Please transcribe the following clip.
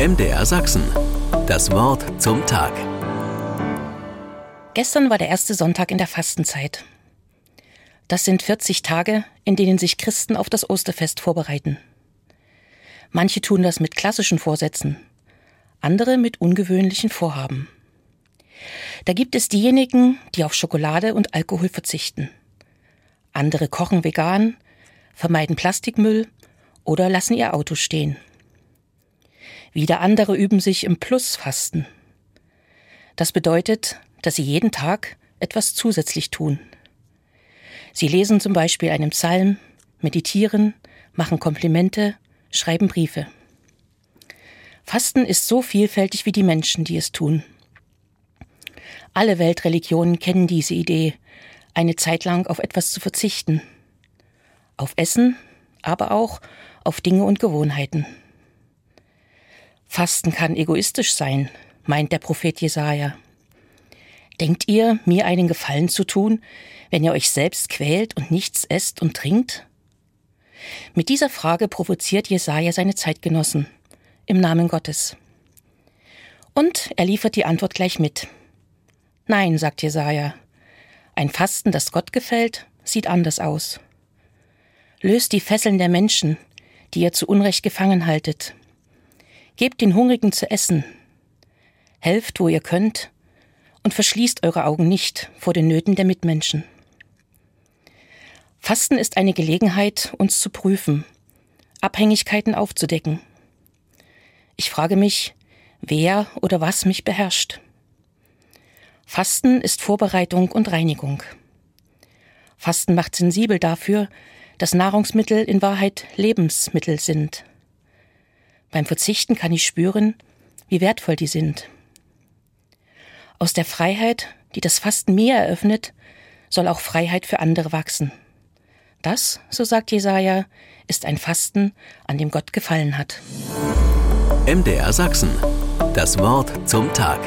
MDR Sachsen. Das Wort zum Tag. Gestern war der erste Sonntag in der Fastenzeit. Das sind 40 Tage, in denen sich Christen auf das Osterfest vorbereiten. Manche tun das mit klassischen Vorsätzen, andere mit ungewöhnlichen Vorhaben. Da gibt es diejenigen, die auf Schokolade und Alkohol verzichten. Andere kochen vegan, vermeiden Plastikmüll oder lassen ihr Auto stehen. Wieder andere üben sich im Plusfasten. Das bedeutet, dass sie jeden Tag etwas zusätzlich tun. Sie lesen zum Beispiel einen Psalm, meditieren, machen Komplimente, schreiben Briefe. Fasten ist so vielfältig wie die Menschen, die es tun. Alle Weltreligionen kennen diese Idee, eine Zeit lang auf etwas zu verzichten. Auf Essen, aber auch auf Dinge und Gewohnheiten. Fasten kann egoistisch sein, meint der Prophet Jesaja. Denkt ihr, mir einen Gefallen zu tun, wenn ihr euch selbst quält und nichts esst und trinkt? Mit dieser Frage provoziert Jesaja seine Zeitgenossen im Namen Gottes. Und er liefert die Antwort gleich mit. Nein, sagt Jesaja. Ein Fasten, das Gott gefällt, sieht anders aus. Löst die Fesseln der Menschen, die ihr zu Unrecht gefangen haltet. Gebt den Hungrigen zu essen. Helft, wo ihr könnt, und verschließt eure Augen nicht vor den Nöten der Mitmenschen. Fasten ist eine Gelegenheit, uns zu prüfen, Abhängigkeiten aufzudecken. Ich frage mich, wer oder was mich beherrscht. Fasten ist Vorbereitung und Reinigung. Fasten macht sensibel dafür, dass Nahrungsmittel in Wahrheit Lebensmittel sind. Beim Verzichten kann ich spüren, wie wertvoll die sind. Aus der Freiheit, die das Fasten mir eröffnet, soll auch Freiheit für andere wachsen. Das, so sagt Jesaja, ist ein Fasten, an dem Gott gefallen hat. MDR Sachsen. Das Wort zum Tag.